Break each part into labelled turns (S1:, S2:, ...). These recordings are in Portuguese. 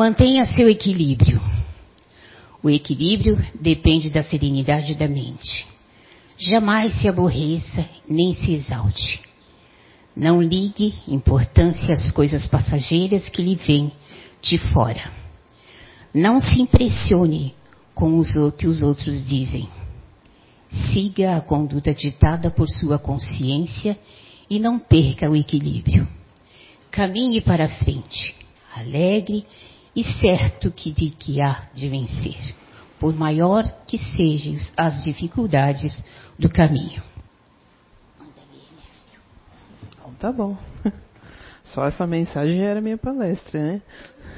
S1: Mantenha seu equilíbrio. O equilíbrio depende da serenidade da mente. Jamais se aborreça nem se exalte. Não ligue importância às coisas passageiras que lhe vêm de fora. Não se impressione com o que os outros dizem. Siga a conduta ditada por sua consciência e não perca o equilíbrio. Caminhe para frente, alegre e certo que de que há de vencer, por maior que sejam as dificuldades do caminho.
S2: Tá bom. Só essa mensagem já era minha palestra, né?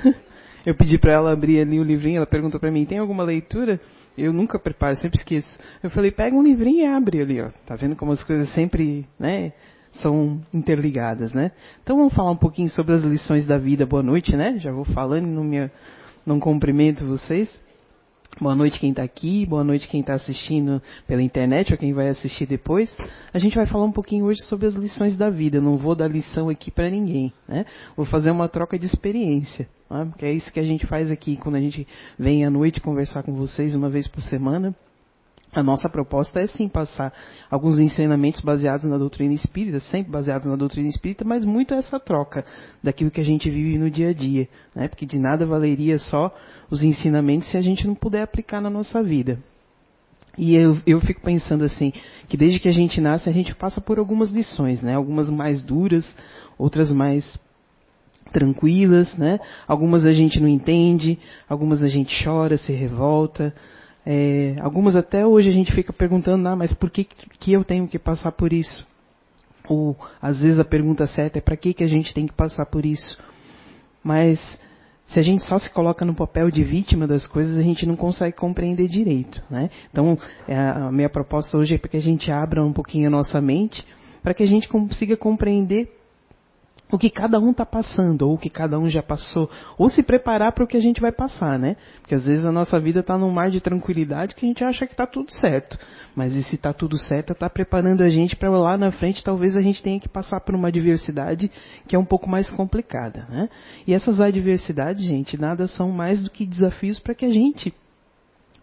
S2: Eu pedi para ela abrir ali o livrinho, ela perguntou para mim, tem alguma leitura? Eu nunca preparo, sempre esqueço. Eu falei, pega um livrinho e abre ali, ó. Tá vendo como as coisas sempre, né, são interligadas, né? Então vamos falar um pouquinho sobre as lições da vida. Boa noite, né? Já vou falando, não me não cumprimento vocês. Boa noite quem está aqui, boa noite quem está assistindo pela internet ou quem vai assistir depois. A gente vai falar um pouquinho hoje sobre as lições da vida. Não vou dar lição aqui para ninguém, né? Vou fazer uma troca de experiência, né? porque é isso que a gente faz aqui quando a gente vem à noite conversar com vocês uma vez por semana. A nossa proposta é sim passar alguns ensinamentos baseados na doutrina espírita, sempre baseados na doutrina espírita, mas muito essa troca daquilo que a gente vive no dia a dia, né? Porque de nada valeria só os ensinamentos se a gente não puder aplicar na nossa vida. E eu, eu fico pensando assim, que desde que a gente nasce a gente passa por algumas lições, né? Algumas mais duras, outras mais tranquilas, né? Algumas a gente não entende, algumas a gente chora, se revolta, é, algumas até hoje a gente fica perguntando, ah, mas por que, que eu tenho que passar por isso? Ou às vezes a pergunta certa é para que, que a gente tem que passar por isso? Mas se a gente só se coloca no papel de vítima das coisas, a gente não consegue compreender direito. Né? Então, é, a minha proposta hoje é para que a gente abra um pouquinho a nossa mente, para que a gente consiga compreender o que cada um está passando, ou o que cada um já passou, ou se preparar para o que a gente vai passar, né? Porque às vezes a nossa vida está num mar de tranquilidade que a gente acha que está tudo certo. Mas e se está tudo certo, está preparando a gente para lá na frente, talvez a gente tenha que passar por uma adversidade que é um pouco mais complicada, né? E essas adversidades, gente, nada são mais do que desafios para que a gente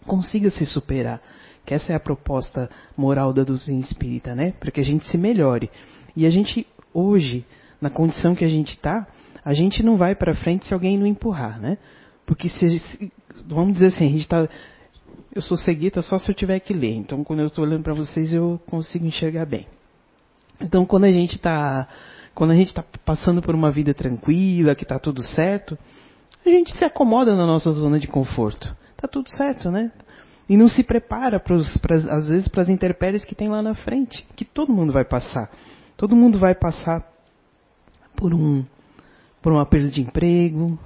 S2: consiga se superar. Que essa é a proposta moral da doutrina espírita, né? Para que a gente se melhore. E a gente hoje na condição que a gente está, a gente não vai para frente se alguém não empurrar, né? Porque se, vamos dizer assim, a gente está eu sou cegueta só se eu tiver que ler. Então, quando eu estou olhando para vocês, eu consigo enxergar bem. Então, quando a gente está quando a gente está passando por uma vida tranquila, que está tudo certo, a gente se acomoda na nossa zona de conforto. Está tudo certo, né? E não se prepara, pros, pras, às vezes, para as intempéries que tem lá na frente, que todo mundo vai passar. Todo mundo vai passar por, um, por uma perda de emprego,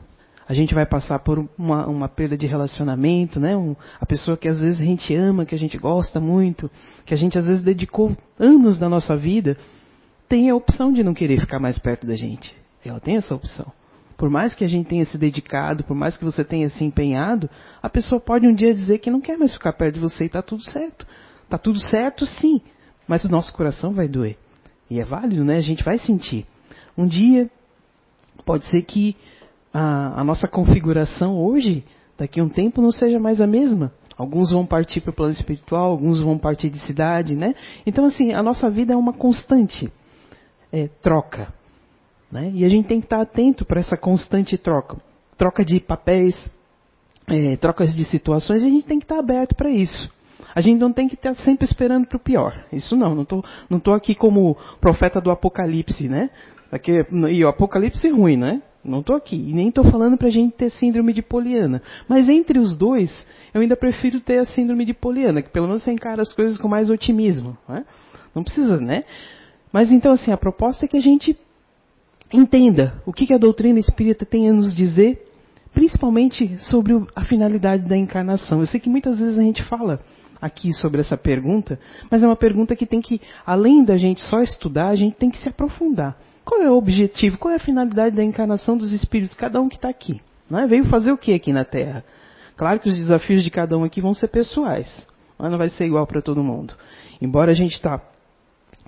S2: a gente vai passar por uma, uma perda de relacionamento, né? Um, a pessoa que às vezes a gente ama, que a gente gosta muito, que a gente às vezes dedicou anos da nossa vida, tem a opção de não querer ficar mais perto da gente. Ela tem essa opção. Por mais que a gente tenha se dedicado, por mais que você tenha se empenhado, a pessoa pode um dia dizer que não quer mais ficar perto de você e está tudo certo. Está tudo certo, sim, mas o nosso coração vai doer. E é válido, né? A gente vai sentir. Um dia, pode ser que a, a nossa configuração hoje, daqui a um tempo, não seja mais a mesma. Alguns vão partir para o plano espiritual, alguns vão partir de cidade, né? Então, assim, a nossa vida é uma constante é, troca. Né? E a gente tem que estar atento para essa constante troca. Troca de papéis, é, trocas de situações, a gente tem que estar aberto para isso. A gente não tem que estar sempre esperando para o pior. Isso não, não estou não tô aqui como profeta do Apocalipse, né? Aqui, e o Apocalipse é ruim, né? Não estou aqui. E nem estou falando para a gente ter síndrome de Poliana. Mas entre os dois, eu ainda prefiro ter a síndrome de Poliana, que pelo menos você encara as coisas com mais otimismo. Né? Não precisa, né? Mas então, assim, a proposta é que a gente entenda o que, que a doutrina espírita tem a nos dizer, principalmente sobre a finalidade da encarnação. Eu sei que muitas vezes a gente fala aqui sobre essa pergunta, mas é uma pergunta que tem que, além da gente só estudar, a gente tem que se aprofundar. Qual é o objetivo, qual é a finalidade da encarnação dos espíritos, cada um que está aqui? Não é? Veio fazer o que aqui na Terra? Claro que os desafios de cada um aqui vão ser pessoais, não vai ser igual para todo mundo. Embora a gente está,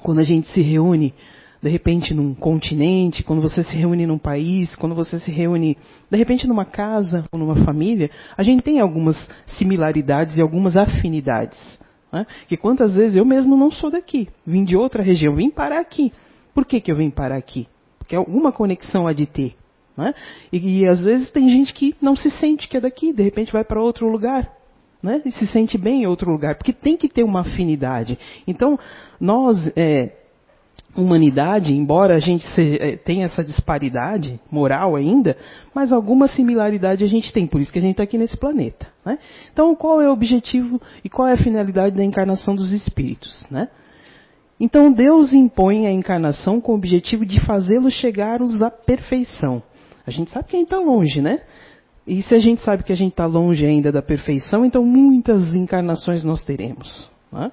S2: quando a gente se reúne de repente num continente, quando você se reúne num país, quando você se reúne de repente numa casa ou numa família, a gente tem algumas similaridades e algumas afinidades. Né? Que quantas vezes eu mesmo não sou daqui, vim de outra região, vim parar aqui. Por que, que eu vim parar aqui? Porque alguma conexão há de ter. Né? E, e às vezes tem gente que não se sente que é daqui, de repente vai para outro lugar. Né? E se sente bem em outro lugar, porque tem que ter uma afinidade. Então, nós, é, humanidade, embora a gente se, é, tenha essa disparidade moral ainda, mas alguma similaridade a gente tem, por isso que a gente está aqui nesse planeta. Né? Então, qual é o objetivo e qual é a finalidade da encarnação dos espíritos? Né? Então, Deus impõe a encarnação com o objetivo de fazê-los chegarmos à perfeição. A gente sabe que a gente está longe, né? E se a gente sabe que a gente está longe ainda da perfeição, então muitas encarnações nós teremos. Né?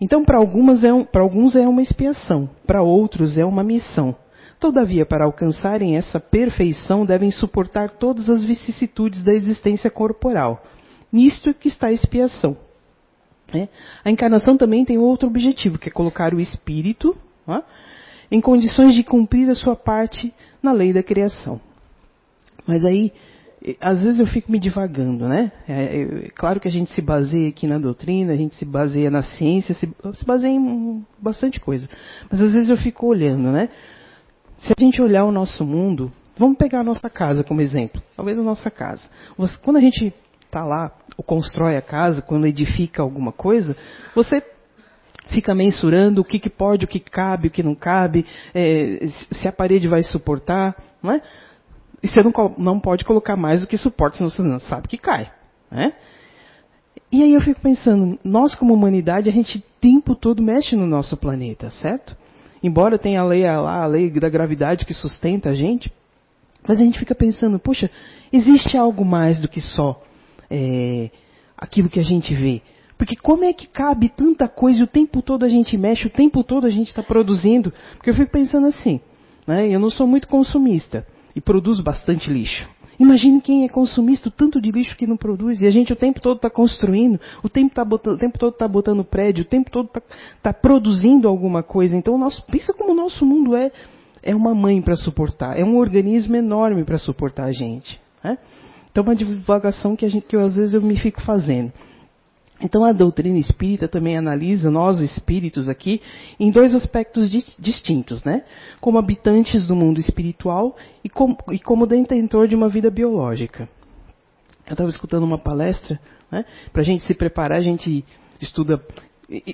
S2: Então, para é um, alguns é uma expiação, para outros é uma missão. Todavia, para alcançarem essa perfeição, devem suportar todas as vicissitudes da existência corporal. Nisto que está a expiação. É. A encarnação também tem outro objetivo, que é colocar o espírito é, em condições de cumprir a sua parte na lei da criação. Mas aí, às vezes eu fico me divagando, né? É, é, claro que a gente se baseia aqui na doutrina, a gente se baseia na ciência, se, se baseia em bastante coisa. Mas às vezes eu fico olhando, né? Se a gente olhar o nosso mundo, vamos pegar a nossa casa como exemplo. Talvez a nossa casa. Quando a gente está lá, ou constrói a casa, quando edifica alguma coisa, você fica mensurando o que, que pode, o que cabe, o que não cabe, é, se a parede vai suportar, não é? E você não, não pode colocar mais do que suporta, senão você não sabe que cai. Né? E aí eu fico pensando, nós como humanidade, a gente o tempo todo mexe no nosso planeta, certo? Embora tenha a lei, a, a lei da gravidade que sustenta a gente, mas a gente fica pensando, poxa, existe algo mais do que só é, aquilo que a gente vê. Porque como é que cabe tanta coisa e o tempo todo a gente mexe, o tempo todo a gente está produzindo? Porque eu fico pensando assim, né, eu não sou muito consumista e produzo bastante lixo. Imagine quem é consumista, o tanto de lixo que não produz. E a gente o tempo todo está construindo, o tempo, tá botando, o tempo todo está botando prédio, o tempo todo está tá produzindo alguma coisa. Então, pensa como o nosso mundo é, é uma mãe para suportar, é um organismo enorme para suportar a gente. Né? Então, uma divagação que, a gente, que eu, às vezes eu me fico fazendo. Então a doutrina espírita também analisa nós espíritos aqui em dois aspectos di distintos, né? Como habitantes do mundo espiritual e, com, e como detentor de uma vida biológica. Eu estava escutando uma palestra, né? Para a gente se preparar, a gente estuda.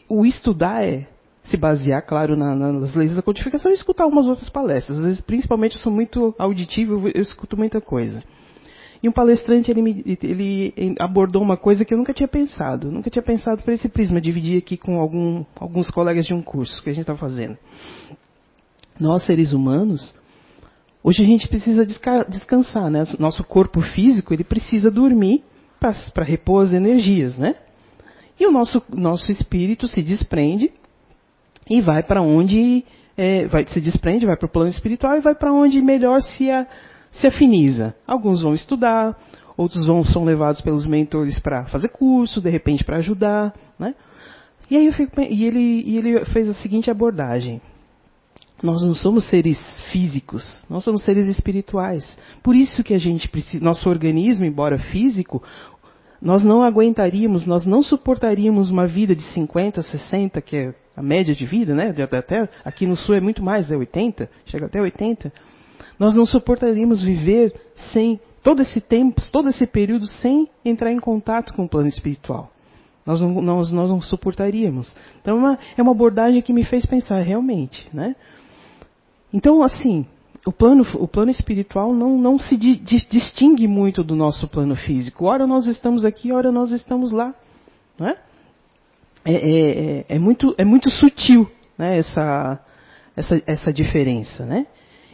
S2: O estudar é se basear, claro, na, nas leis da codificação e escutar algumas outras palestras. Às vezes, principalmente, eu sou muito auditivo, eu escuto muita coisa. E um palestrante ele, me, ele, abordou uma coisa que eu nunca tinha pensado. Nunca tinha pensado por esse prisma, dividir aqui com algum, alguns colegas de um curso que a gente está fazendo. Nós, seres humanos, hoje a gente precisa descansar, né? Nosso corpo físico ele precisa dormir para repor as energias, né? E o nosso, nosso espírito se desprende e vai para onde é, vai, se desprende, vai para o plano espiritual e vai para onde melhor se a, se afiniza. Alguns vão estudar, outros vão, são levados pelos mentores para fazer curso, de repente para ajudar. Né? E aí eu fico, e ele, e ele fez a seguinte abordagem. Nós não somos seres físicos, nós somos seres espirituais. Por isso que a gente precisa, nosso organismo, embora físico, nós não aguentaríamos, nós não suportaríamos uma vida de 50, 60, que é a média de vida, né? Até aqui no sul é muito mais, é 80, chega até 80. Nós não suportaríamos viver sem todo esse tempo, todo esse período sem entrar em contato com o plano espiritual. Nós não, nós, nós não suportaríamos. Então é uma, é uma abordagem que me fez pensar realmente, né? Então assim, o plano, o plano espiritual não, não se di, di, distingue muito do nosso plano físico. Ora nós estamos aqui, ora nós estamos lá, né? É, é, é, é muito, é muito sutil, né? Essa, essa, essa diferença, né?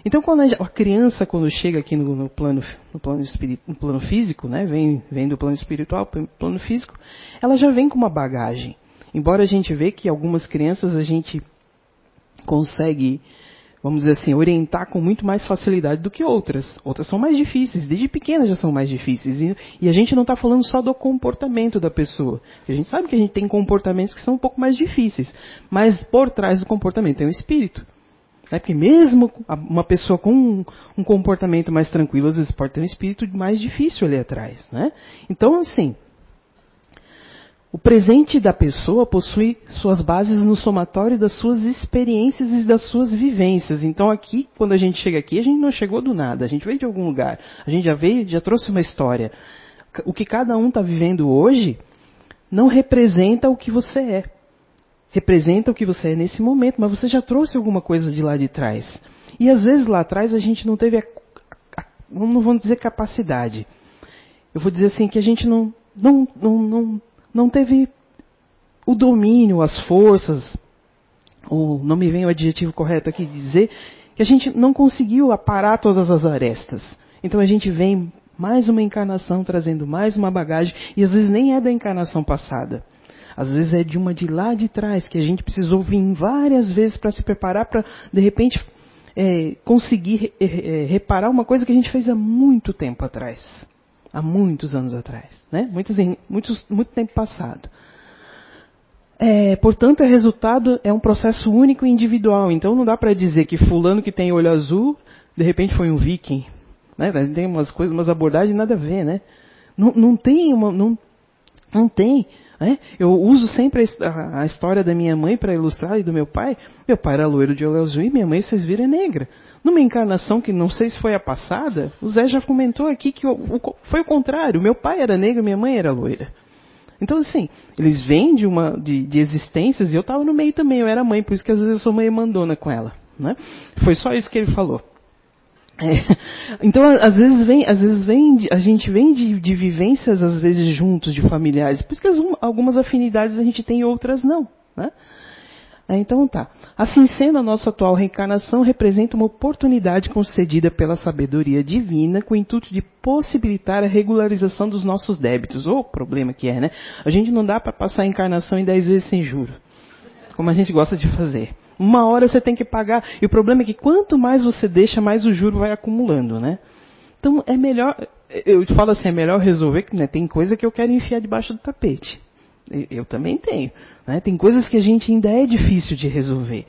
S2: Então, quando a criança, quando chega aqui no, no plano, no plano, no plano físico, né, vem, vem do plano espiritual para o plano físico, ela já vem com uma bagagem. Embora a gente vê que algumas crianças a gente consegue, vamos dizer assim, orientar com muito mais facilidade do que outras. Outras são mais difíceis, desde pequenas já são mais difíceis. E, e a gente não está falando só do comportamento da pessoa. A gente sabe que a gente tem comportamentos que são um pouco mais difíceis. Mas por trás do comportamento tem o espírito. Né? Porque mesmo uma pessoa com um, comportamento mais tranquilo, às vezes pode ter um espírito mais difícil ali atrás. Né? Então, assim, o presente da pessoa possui suas bases no somatório das suas experiências e das suas vivências. Então aqui, quando a gente chega aqui, a gente não chegou do nada, a gente veio de algum lugar, a gente já veio, já trouxe uma história. O que cada um está vivendo hoje não representa o que você é. Representa o que você é nesse momento, mas você já trouxe alguma coisa de lá de trás. E às vezes lá atrás a gente não teve a, a, não vamos dizer capacidade. Eu vou dizer assim que a gente não, não, não, não não teve o domínio, as forças, ou não me vem o adjetivo correto aqui dizer, que a gente não conseguiu aparar todas as arestas. Então a gente vem mais uma encarnação trazendo mais uma bagagem, e às vezes nem é da encarnação passada. Às vezes é de uma de lá de trás, que a gente precisou vir várias vezes para se preparar para, de repente, é, conseguir é, é, reparar uma coisa que a gente fez há muito tempo atrás há muitos anos atrás, né? muitos, muitos, muito tempo passado. É, portanto, o resultado é um processo único e individual. Então, não dá para dizer que fulano que tem olho azul, de repente foi um viking. Né? Tem umas coisas, umas abordagens nada a ver, né? Não, não tem uma, não, não tem. Né? Eu uso sempre a, história da minha mãe para ilustrar e do meu pai. Meu pai era loiro de olho azul e minha mãe, vocês viram, é negra. Numa encarnação que não sei se foi a passada, o Zé já comentou aqui que foi o contrário. Meu pai era negro, minha mãe era loira. Então, assim, eles vêm de, uma, de, de existências e eu estava no meio também, eu era mãe, por isso que às vezes eu sou mãe mandona com ela. Né? Foi só isso que ele falou. É, então, às vezes vem, às vezes vem, a gente vem de, de, vivências, às vezes juntos, de familiares. Por isso que as, algumas afinidades a gente tem e outras não. Né? É, então tá. Assim sendo, a nossa atual reencarnação representa uma oportunidade concedida pela sabedoria divina com o intuito de possibilitar a regularização dos nossos débitos. O problema que é, né? A gente não dá para passar a encarnação em 10 vezes sem juro, como a gente gosta de fazer. Uma hora você tem que pagar. E o problema é que quanto mais você deixa, mais o juro vai acumulando, né? Então é melhor, eu te falo assim, é melhor resolver que né, tem coisa que eu quero enfiar debaixo do tapete. Eu também tenho. Né? Tem coisas que a gente ainda é difícil de resolver.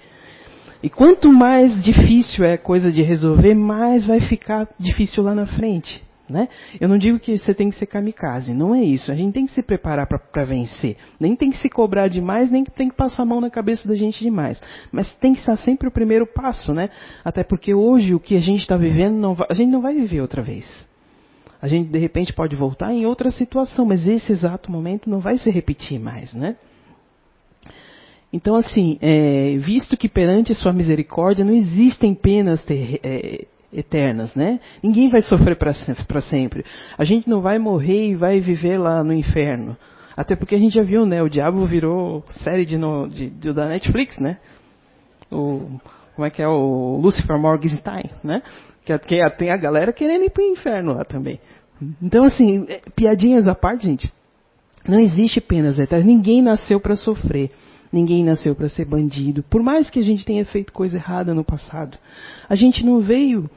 S2: E quanto mais difícil é a coisa de resolver, mais vai ficar difícil lá na frente. Né? Eu não digo que você tem que ser kamikaze, não é isso. A gente tem que se preparar para vencer. Nem tem que se cobrar demais, nem tem que passar a mão na cabeça da gente demais. Mas tem que estar sempre o primeiro passo, né? Até porque hoje o que a gente está vivendo, vai, a gente não vai viver outra vez. A gente de repente pode voltar em outra situação, mas esse exato momento não vai se repetir mais, né? Então, assim, é, visto que perante sua misericórdia não existem penas ter, é, eternas, né? Ninguém vai sofrer para sempre. A gente não vai morrer e vai viver lá no inferno. Até porque a gente já viu, né? O diabo virou série de, no, de, de da Netflix, né? O, como é que é o Lucifer Morgenstein, né? Que, que tem a galera querendo ir para o inferno lá também. Então, assim, é, piadinhas à parte, gente. Não existe penas eternas. Ninguém nasceu para sofrer. Ninguém nasceu para ser bandido. Por mais que a gente tenha feito coisa errada no passado, a gente não veio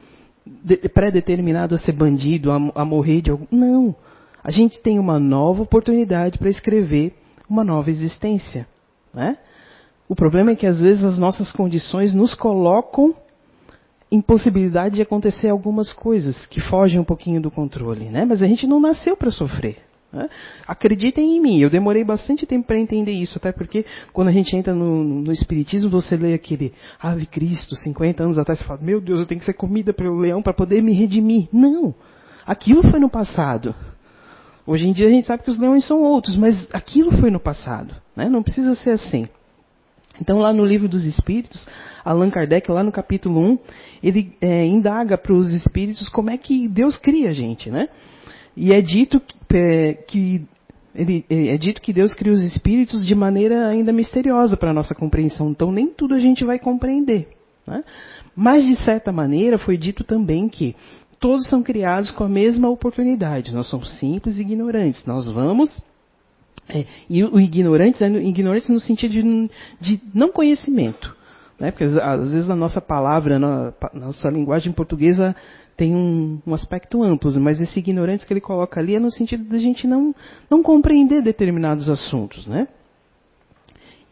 S2: pré-determinado a ser bandido, a, a morrer de algum. Não. A gente tem uma nova oportunidade para escrever uma nova existência. Né? O problema é que às vezes as nossas condições nos colocam impossibilidade de acontecer algumas coisas que fogem um pouquinho do controle, né? Mas a gente não nasceu para sofrer. Né? Acreditem em mim, eu demorei bastante tempo para entender isso, até porque quando a gente entra no, no Espiritismo, você lê aquele Ave Cristo, 50 anos atrás, você fala, meu Deus, eu tenho que ser comida pelo leão para poder me redimir. Não! Aquilo foi no passado. Hoje em dia a gente sabe que os leões são outros, mas aquilo foi no passado. Né? Não precisa ser assim. Então, lá no livro dos Espíritos, Allan Kardec, lá no capítulo 1, ele é, indaga para os espíritos como é que Deus cria a gente, né? E é dito que, é, que ele, é, é dito que Deus cria os espíritos de maneira ainda misteriosa para a nossa compreensão. Então, nem tudo a gente vai compreender. Né? Mas, de certa maneira, foi dito também que todos são criados com a mesma oportunidade. Nós somos simples e ignorantes. Nós vamos é, e o ignorantes, é ignorantes no sentido de, de não conhecimento. Né? Porque às vezes a nossa palavra, a nossa linguagem portuguesa tem um, um, aspecto amplo, mas esse ignorantes que ele coloca ali é no sentido da gente não, não compreender determinados assuntos. Né?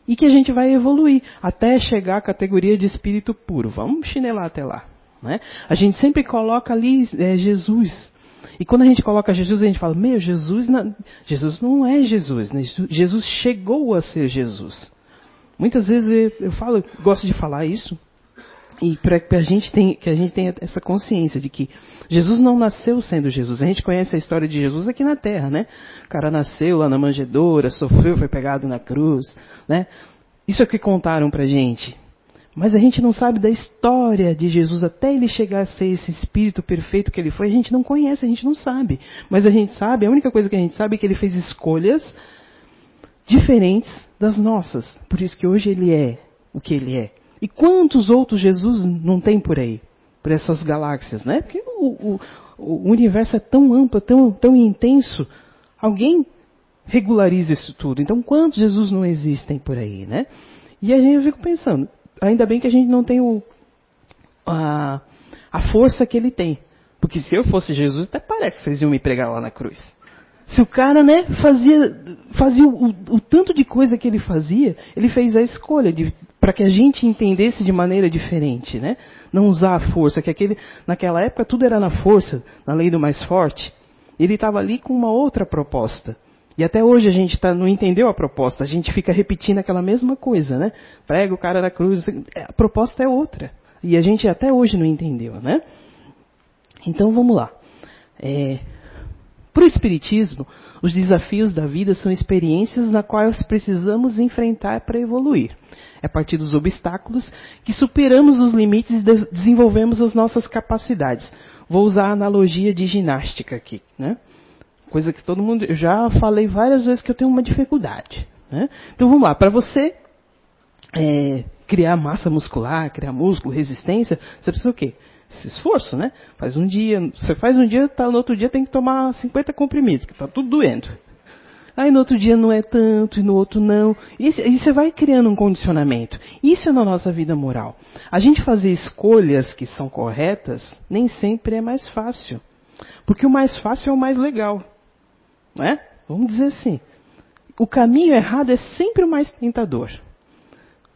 S2: e que a gente vai evoluir até chegar à categoria de espírito puro. Vamos chinelar até lá. Né? A gente sempre coloca ali é, Jesus. E quando a gente coloca Jesus, a gente fala, meu, Jesus, não, Jesus não é Jesus. Né? Jesus chegou a ser Jesus. Muitas vezes eu falo, gosto de falar isso, e para que a gente tenha, que a gente tenha essa consciência de que Jesus não nasceu sendo Jesus. A gente conhece a história de Jesus aqui na Terra, né? O cara nasceu lá na manjedoura, sofreu, foi pegado na cruz, né? Isso é o que contaram pra gente. Mas a gente não sabe da história de Jesus até ele chegar a ser esse espírito perfeito que ele foi. A gente não conhece, a gente não sabe. Mas a gente sabe, a única coisa que a gente sabe é que ele fez escolhas diferentes das nossas. Por isso que hoje ele é o que ele é. E quantos outros Jesus não tem por aí? Por essas galáxias, né? Porque o, o, o universo é tão amplo, tão, tão intenso. Alguém regulariza isso tudo. Então, quantos Jesus não existem por aí, né? E aí eu fico pensando, ainda bem que a gente não tem o, a, a força que ele tem. Porque se eu fosse Jesus, até parece que vocês iam me pregar lá na cruz. Se o cara, né, fazia, fazia o, o, tanto de coisa que ele fazia, ele fez a escolha para que a gente entendesse de maneira diferente, né? Não usar a força, que aquele, naquela época tudo era na força, na lei do mais forte. Ele estava ali com uma outra proposta. E até hoje a gente tá, não entendeu a proposta, a gente fica repetindo aquela mesma coisa, né? Prega o cara da cruz, a proposta é outra. E a gente até hoje não entendeu, né? Então vamos lá. É, para o Espiritismo, os desafios da vida são experiências na quais precisamos enfrentar para evoluir. É a partir dos obstáculos que superamos os limites e desenvolvemos as nossas capacidades. Vou usar a analogia de ginástica aqui, né? Coisa que todo mundo. Eu já falei várias vezes que eu tenho uma dificuldade. Né? Então vamos lá, para você é, criar massa muscular, criar músculo, resistência, você precisa o quê? Esforço, né? Faz um dia, você faz um dia, tá, no outro dia tem que tomar 50 comprimidos, que está tudo doendo. Aí no outro dia não é tanto, e no outro não. E, e você vai criando um condicionamento. Isso é na nossa vida moral. A gente fazer escolhas que são corretas nem sempre é mais fácil. Porque o mais fácil é o mais legal. Né? Vamos dizer assim. O caminho errado é sempre o mais tentador.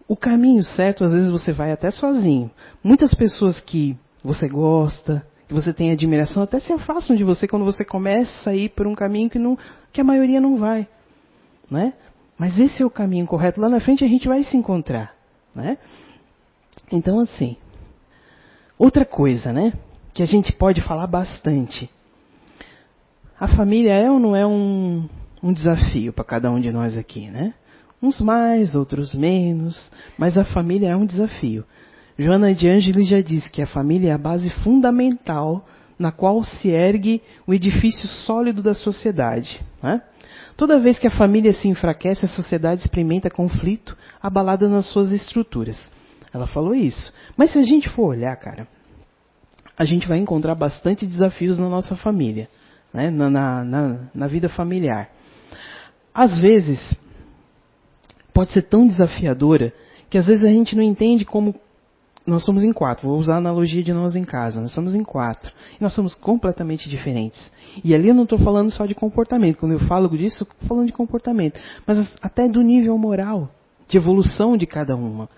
S2: O caminho certo, às vezes você vai até sozinho. Muitas pessoas que você gosta, que você tem admiração, até se afastam de você quando você começa a ir por um caminho que, não, que a maioria não vai. Né? Mas esse é o caminho correto. Lá na frente a gente vai se encontrar. Né? Então, assim. Outra coisa, né? Que a gente pode falar bastante. A família é ou não é um, um desafio para cada um de nós aqui, né? Uns mais, outros menos, mas a família é um desafio. Joana de Ângeles já disse que a família é a base fundamental na qual se ergue o edifício sólido da sociedade. Né? Toda vez que a família se enfraquece, a sociedade experimenta conflito, abalada nas suas estruturas. Ela falou isso. Mas se a gente for olhar, cara, a gente vai encontrar bastante desafios na nossa família, né? na, na, na, na vida familiar. Às vezes, pode ser tão desafiadora que às vezes a gente não entende como nós somos em quatro. Vou usar a analogia de nós em casa. Nós somos em quatro. E nós somos completamente diferentes. E ali eu não estou falando só de comportamento. Quando eu falo disso, estou falando de comportamento. Mas até do nível moral, de evolução de cada uma.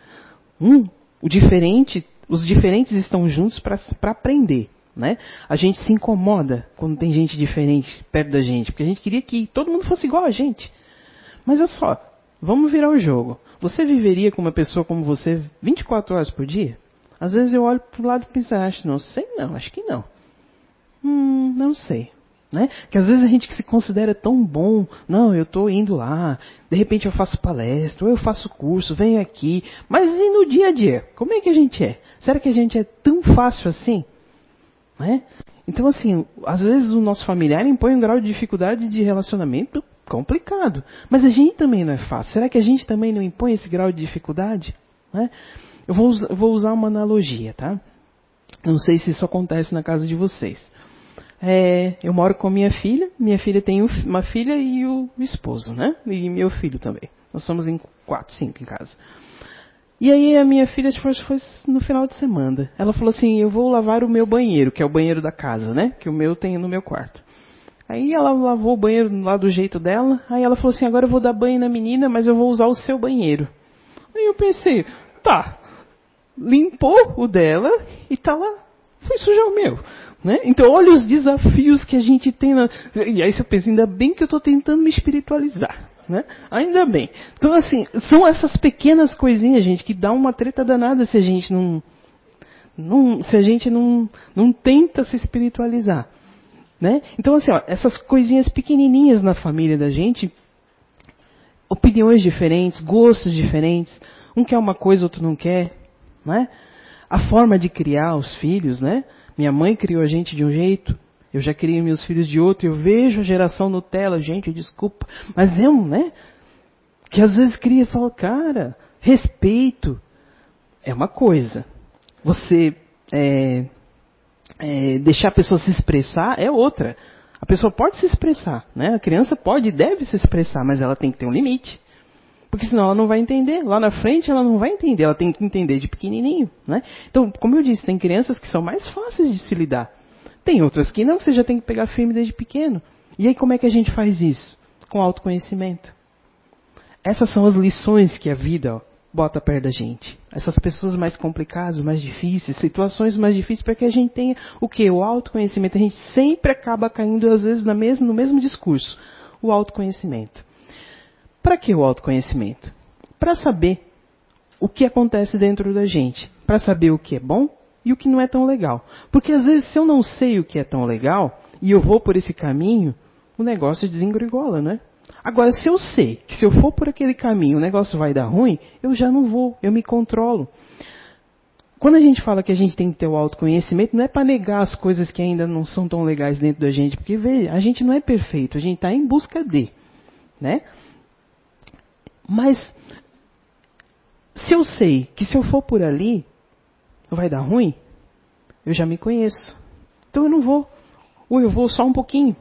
S2: Um, o diferente, os diferentes estão juntos para aprender. Né? A gente se incomoda quando tem gente diferente perto da gente, porque a gente queria que todo mundo fosse igual a gente. Mas é só, vamos virar o jogo. Você viveria com uma pessoa como você 24 horas por dia? Às vezes eu olho para o lado e penso, acho, não sei não, acho que não. Hum, não sei. Né? Que às vezes a gente se considera tão bom, não, eu estou indo lá, de repente eu faço palestra, ou eu faço curso, venho aqui, mas e no dia a dia? Como é que a gente é? Será que a gente é tão fácil assim? Né? Então, assim, às vezes o nosso familiar impõe um grau de dificuldade de relacionamento complicado. Mas a gente também não é fácil. Será que a gente também não impõe esse grau de dificuldade? Né? Eu vou, vou, usar uma analogia, tá? Não sei se isso acontece na casa de vocês. É, eu moro com minha filha, minha filha tem uma filha e o esposo, né? E meu filho também. Nós somos em quatro, cinco em casa. E aí a minha filha, foi, foi no final de semana. Ela falou assim, eu vou lavar o meu banheiro, que é o banheiro da casa, né? Que o meu tem no meu quarto. Aí ela lavou o banheiro lá do jeito dela. Aí ela falou assim: agora eu vou dar banho na menina, mas eu vou usar o seu banheiro. Aí eu pensei, tá, limpou o dela e tá lá, foi sujar o meu. Né? Então, olha os desafios que a gente tem. Na... E aí você pensa, ainda bem que eu estou tentando me espiritualizar. Né? Ainda bem. Então, assim, são essas pequenas coisinhas, gente, que dá uma treta danada se a gente não. não se a gente não, não tenta se espiritualizar. Né? Então, assim, ó, essas coisinhas pequenininhas na família da gente, opiniões diferentes, gostos diferentes, um quer uma coisa, outro não quer, né? A forma de criar os filhos, né? Minha mãe criou a gente de um jeito, eu já criei meus filhos de outro, eu vejo a geração Nutella, gente, desculpa, mas é um, né? Que às vezes cria e fala, cara, respeito é uma coisa. Você é, é, deixar a pessoa se expressar é outra. A pessoa pode se expressar, né? A criança pode e deve se expressar, mas ela tem que ter um limite. Porque senão ela não vai entender. Lá na frente ela não vai entender, ela tem que entender de pequenininho, né? Então, como eu disse, tem crianças que são mais fáceis de se lidar. Tem outras que não, você já tem que pegar firme desde pequeno. E aí como é que a gente faz isso? Com autoconhecimento. Essas são as lições que a vida ó, bota perto da gente. Essas pessoas mais complicadas, mais difíceis, situações mais difíceis, para que a gente tenha o que? O autoconhecimento. A gente sempre acaba caindo, às vezes, no mesmo, no mesmo discurso. O autoconhecimento. Para que o autoconhecimento? Para saber o que acontece dentro da gente, para saber o que é bom e o que não é tão legal. Porque às vezes se eu não sei o que é tão legal e eu vou por esse caminho, o negócio desengrigola, né? Agora, se eu sei que se eu for por aquele caminho o negócio vai dar ruim, eu já não vou, eu me controlo. Quando a gente fala que a gente tem que ter o autoconhecimento, não é para negar as coisas que ainda não são tão legais dentro da gente, porque veja, a gente não é perfeito, a gente está em busca de, né? Mas se eu sei que se eu for por ali vai dar ruim, eu já me conheço. Então eu não vou. Ou eu vou só um pouquinho.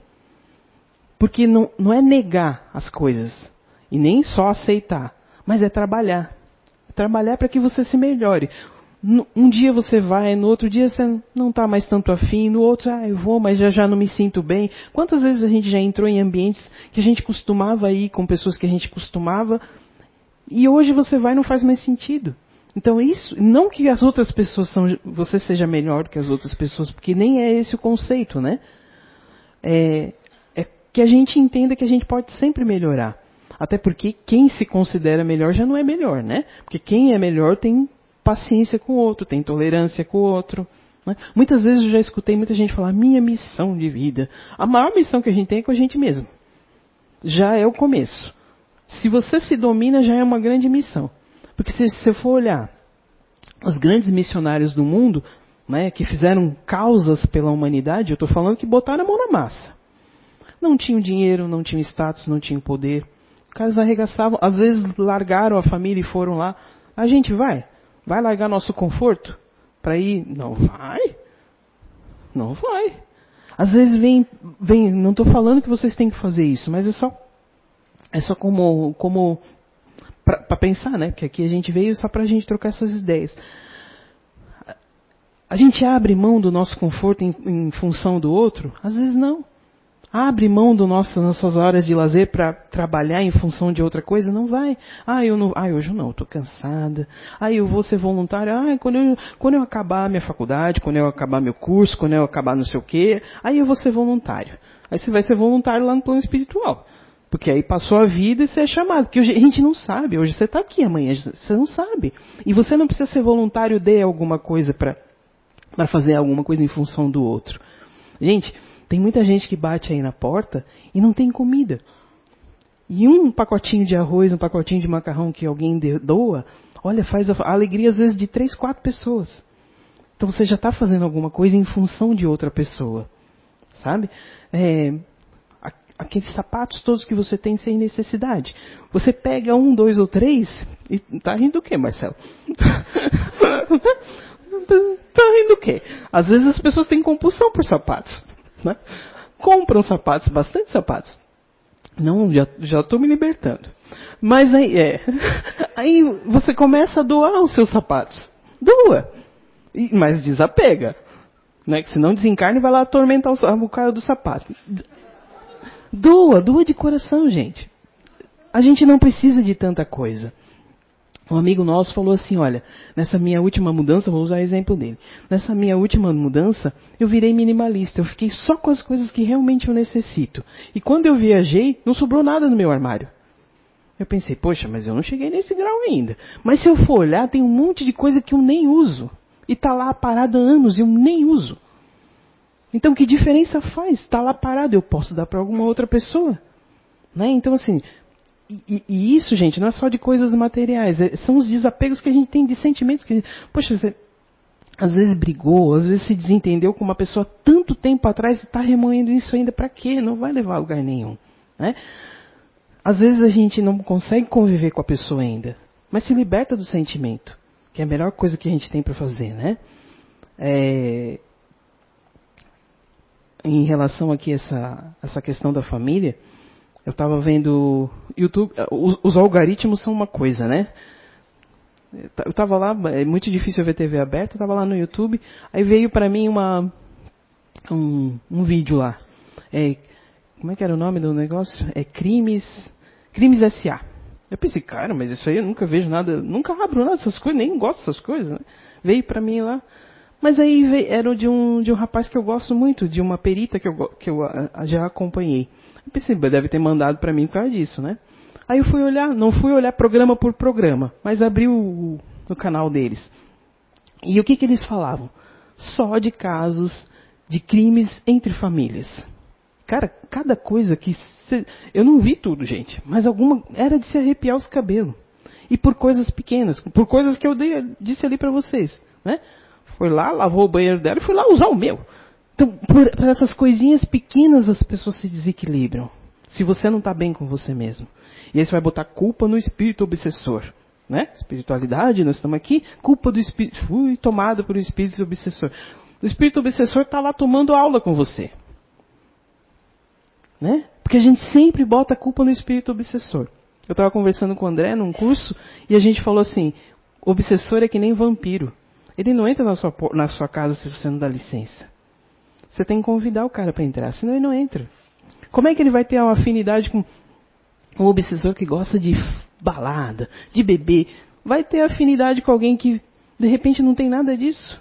S2: Porque não, não é negar as coisas. E nem só aceitar. Mas é trabalhar. Trabalhar para que você se melhore. Um dia você vai, no outro dia você não está mais tanto afim, no outro, ah, eu vou, mas já já não me sinto bem. Quantas vezes a gente já entrou em ambientes que a gente costumava ir com pessoas que a gente costumava, e hoje você vai e não faz mais sentido. Então isso, não que as outras pessoas são, você seja melhor que as outras pessoas, porque nem é esse o conceito, né? É, é que a gente entenda que a gente pode sempre melhorar. Até porque quem se considera melhor já não é melhor, né? Porque quem é melhor tem paciência com o outro, tem tolerância com o outro. Né? Muitas vezes eu já escutei muita gente falar, minha missão de vida. A maior missão que a gente tem é com a gente mesmo. Já é o começo. Se você se domina, já é uma grande missão. Porque se você for olhar os grandes missionários do mundo, né, que fizeram causas pela humanidade, eu estou falando que botaram a mão na massa. Não tinham dinheiro, não tinham status, não tinham poder. Os caras arregaçavam, às vezes largaram a família e foram lá. A gente vai? Vai largar nosso conforto para ir? Não vai. Não vai. Às vezes vem, vem não estou falando que vocês têm que fazer isso, mas é só, é só como, como para pensar, né? Porque aqui a gente veio só para a gente trocar essas ideias. A gente abre mão do nosso conforto em, em função do outro? Às vezes não. Abre mão do nosso, das nossas horas de lazer para trabalhar em função de outra coisa? Não vai. Ah, eu não, ah, hoje não, estou cansada. Ah, eu vou ser voluntário. Ah, quando eu, quando eu acabar minha faculdade, quando eu acabar meu curso, quando eu acabar não sei o quê, aí eu vou ser voluntário. Aí você vai ser voluntário lá no plano espiritual. Porque aí passou a vida e você é chamado. Porque a gente não sabe. Hoje você está aqui, amanhã você não sabe. E você não precisa ser voluntário de alguma coisa para fazer alguma coisa em função do outro. Gente, tem muita gente que bate aí na porta e não tem comida. E um pacotinho de arroz, um pacotinho de macarrão que alguém doa, olha, faz a alegria às vezes de três, quatro pessoas. Então você já está fazendo alguma coisa em função de outra pessoa. Sabe? É, aqueles sapatos todos que você tem sem necessidade. Você pega um, dois ou três e tá rindo do quê, Marcelo? tá rindo do quê? Às vezes as pessoas têm compulsão por sapatos. Né? Compram sapatos, bastante sapatos. Não, já estou me libertando. Mas aí, é, aí você começa a doar os seus sapatos. Doa. Mas desapega. Né? Que senão desencarna e vai lá atormentar o, o cara do sapato. Doa, doa de coração, gente. A gente não precisa de tanta coisa. Um amigo nosso falou assim: Olha, nessa minha última mudança, vou usar o exemplo dele. Nessa minha última mudança, eu virei minimalista. Eu fiquei só com as coisas que realmente eu necessito. E quando eu viajei, não sobrou nada no meu armário. Eu pensei, poxa, mas eu não cheguei nesse grau ainda. Mas se eu for olhar, tem um monte de coisa que eu nem uso. E está lá parado há anos e eu nem uso. Então, que diferença faz? Está lá parado, eu posso dar para alguma outra pessoa. Né? Então, assim, e, e, isso, gente, não é só de coisas materiais, é, são os desapegos que a gente tem de sentimentos. Que, poxa, você às vezes brigou, às vezes se desentendeu com uma pessoa tanto tempo atrás e está remoendo isso ainda para quê? Não vai levar a lugar nenhum. Né? Às vezes a gente não consegue conviver com a pessoa ainda, mas se liberta do sentimento, que é a melhor coisa que a gente tem para fazer, né? É... Em relação aqui a essa, essa questão da família, eu estava vendo YouTube, os, os, algoritmos são uma coisa, né? Eu estava lá, é muito difícil ver TV aberta, eu estava lá no YouTube, aí veio para mim uma um, um vídeo lá. É, como é que era o nome do negócio? É Crimes, Crimes SA. Eu pensei, cara, mas isso aí eu nunca vejo nada, nunca abro nada dessas coisas, nem gosto dessas coisas. Né? Veio para mim lá. Mas aí veio, era de um, de um rapaz que eu gosto muito, de uma perita que eu, que eu já acompanhei. Eu pensei, deve ter mandado para mim por causa disso, né? Aí eu fui olhar, não fui olhar programa por programa, mas abri o, o canal deles. E o que, que eles falavam? Só de casos de crimes entre famílias. Cara, cada coisa que. Eu não vi tudo, gente, mas alguma. Era de se arrepiar os cabelos. E por coisas pequenas, por coisas que eu dei, disse ali para vocês. Né? Foi lá, lavou o banheiro dela e foi lá usar o meu. Então, por, por essas coisinhas pequenas as pessoas se desequilibram. Se você não está bem com você mesmo. E aí você vai botar culpa no espírito obsessor. Né? Espiritualidade, nós estamos aqui, culpa do espírito. Fui tomado por um espírito obsessor. O espírito obsessor está lá tomando aula com você. Né? Porque a gente sempre bota a culpa no espírito obsessor. Eu estava conversando com o André num curso e a gente falou assim: obsessor é que nem vampiro. Ele não entra na sua, na sua casa se você não dá licença. Você tem que convidar o cara para entrar, senão ele não entra. Como é que ele vai ter uma afinidade com um obsessor que gosta de balada, de beber? Vai ter afinidade com alguém que de repente não tem nada disso.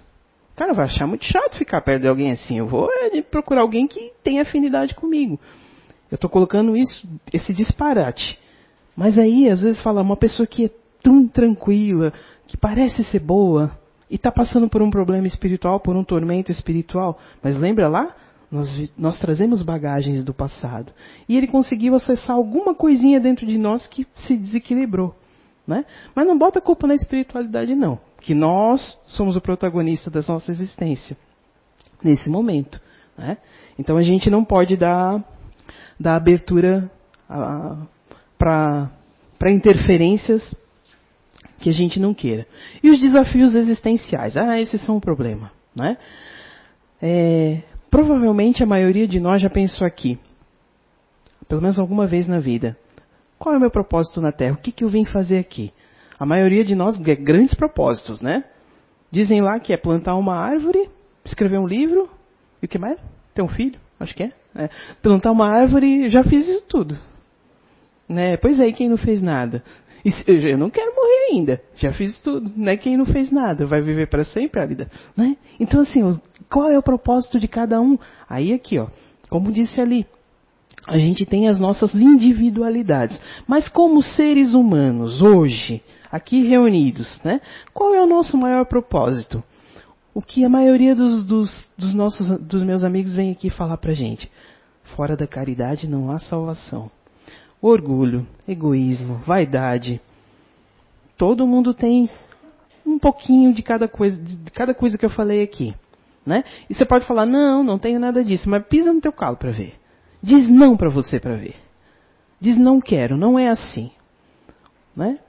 S2: Cara, vai achar muito chato ficar perto de alguém assim. Eu vou é, procurar alguém que tem afinidade comigo. Eu estou colocando isso, esse disparate. Mas aí, às vezes, fala uma pessoa que é tão tranquila, que parece ser boa, e está passando por um problema espiritual, por um tormento espiritual. Mas lembra lá? Nós, nós, trazemos bagagens do passado. E ele conseguiu acessar alguma coisinha dentro de nós que se desequilibrou. Né? Mas não bota a culpa na espiritualidade, não. Que nós somos o protagonista da nossa existência. Nesse momento. Né? Então a gente não pode dar, dar abertura para interferências que a gente não queira. E os desafios existenciais? Ah, esses são um problema. Né? É, provavelmente a maioria de nós já pensou aqui, pelo menos alguma vez na vida. Qual é o meu propósito na Terra? O que, que eu vim fazer aqui? A maioria de nós quer grandes propósitos, né? Dizem lá que é plantar uma árvore, escrever um livro, e o que mais? Ter um filho, acho que é. é. Plantar uma árvore, já fiz isso tudo. Né? Pois é, e quem não fez nada? Eu não quero morrer ainda. Já fiz tudo. Né? Quem não fez nada vai viver para sempre a vida. Né? Então, assim, qual é o propósito de cada um? Aí, aqui, ó, como disse ali, a gente tem as nossas individualidades. Mas como seres humanos, hoje, aqui reunidos, né? Qual é o nosso maior propósito? O que a maioria dos, dos, dos nossos, dos meus amigos vem aqui falar pra gente. Fora da caridade não há salvação orgulho, egoísmo, vaidade. Todo mundo tem um pouquinho de cada coisa, de cada coisa que eu falei aqui, né? E você pode falar: "Não, não tenho nada disso", mas pisa no teu calo para ver. Diz não para você para ver. Diz não quero, não é assim, né?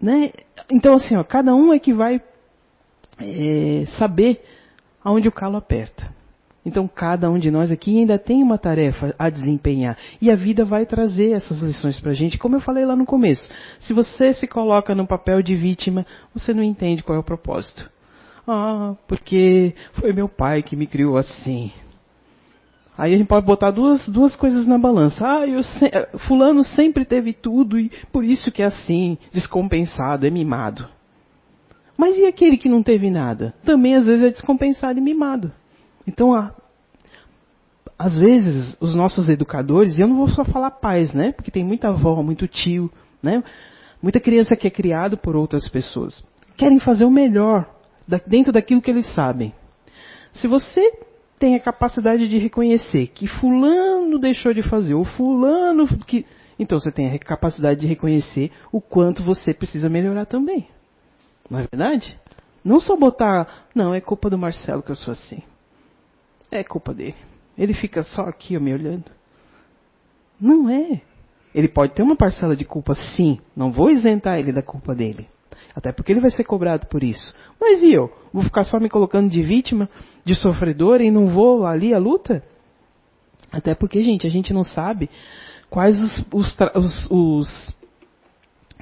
S2: Né? Então assim, ó, cada um é que vai é, saber aonde o calo aperta. Então, cada um de nós aqui ainda tem uma tarefa a desempenhar. E a vida vai trazer essas lições para a gente, como eu falei lá no começo. Se você se coloca no papel de vítima, você não entende qual é o propósito. Ah, porque foi meu pai que me criou assim. Aí a gente pode botar duas, duas coisas na balança. Ah, eu se... fulano sempre teve tudo e por isso que é assim, descompensado, é mimado. Mas e aquele que não teve nada? Também às vezes é descompensado e mimado. Então, às vezes os nossos educadores, e eu não vou só falar pais, né? Porque tem muita avó, muito tio, né? Muita criança que é criado por outras pessoas. Querem fazer o melhor dentro daquilo que eles sabem. Se você tem a capacidade de reconhecer que fulano deixou de fazer, ou fulano que. Então você tem a capacidade de reconhecer o quanto você precisa melhorar também. Não é verdade? Não só botar, não, é culpa do Marcelo que eu sou assim. É culpa dele. Ele fica só aqui ó, me olhando. Não é. Ele pode ter uma parcela de culpa, sim. Não vou isentar ele da culpa dele. Até porque ele vai ser cobrado por isso. Mas e eu? Vou ficar só me colocando de vítima, de sofredor e não vou ali à luta? Até porque, gente, a gente não sabe quais os, os, os, os,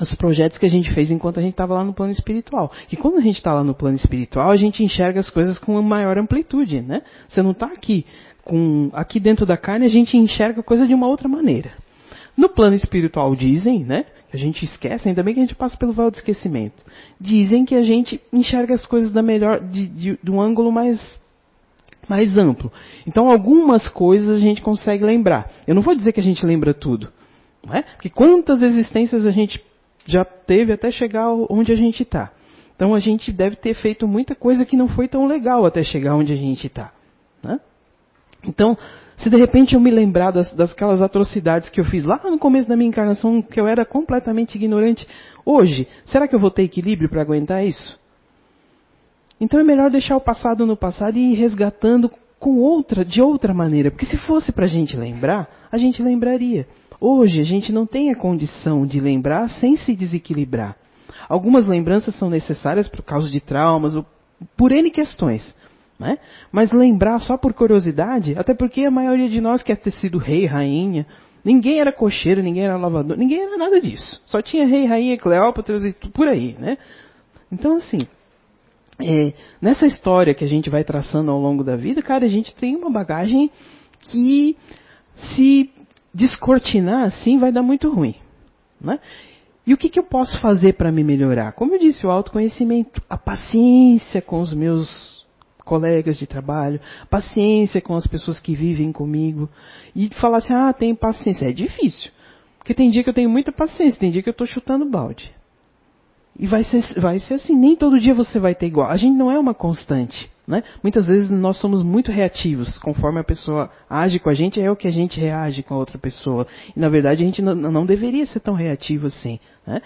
S2: os projetos que a gente fez enquanto a gente estava lá no plano espiritual. E quando a gente está lá no plano espiritual, a gente enxerga as coisas com uma maior amplitude, né? Você não está aqui com aqui dentro da carne, a gente enxerga a coisa de uma outra maneira. No plano espiritual dizem, né? A gente esquece, ainda bem que a gente passa pelo véu do esquecimento. Dizem que a gente enxerga as coisas da melhor, de, de, de um ângulo mais, mais amplo. Então, algumas coisas a gente consegue lembrar. Eu não vou dizer que a gente lembra tudo. Não é? Porque quantas existências a gente já teve até chegar onde a gente está. Então, a gente deve ter feito muita coisa que não foi tão legal até chegar onde a gente está. Né? Então, se de repente eu me lembrar das, das atrocidades que eu fiz lá no começo da minha encarnação, que eu era completamente ignorante, hoje, será que eu vou ter equilíbrio para aguentar isso? Então é melhor deixar o passado no passado e ir resgatando com outra, de outra maneira. Porque se fosse para a gente lembrar, a gente lembraria. Hoje a gente não tem a condição de lembrar sem se desequilibrar. Algumas lembranças são necessárias por causa de traumas ou por N questões. Né? Mas lembrar só por curiosidade, até porque a maioria de nós quer ter sido rei, rainha. Ninguém era cocheiro, ninguém era lavador, ninguém era nada disso. Só tinha rei, rainha, Cleópatra e por aí, né? Então, assim, é, nessa história que a gente vai traçando ao longo da vida, cara, a gente tem uma bagagem que, se descortinar assim, vai dar muito ruim. Né? E o que, que eu posso fazer para me melhorar? Como eu disse, o autoconhecimento, a paciência com os meus colegas de trabalho, paciência com as pessoas que vivem comigo. E falar assim, ah, tem paciência. É difícil. Porque tem dia que eu tenho muita paciência, tem dia que eu estou chutando balde. E vai ser, vai ser assim, nem todo dia você vai ter igual. A gente não é uma constante. Né? Muitas vezes nós somos muito reativos. Conforme a pessoa age com a gente, é o que a gente reage com a outra pessoa. E na verdade a gente não, não deveria ser tão reativo assim. Né?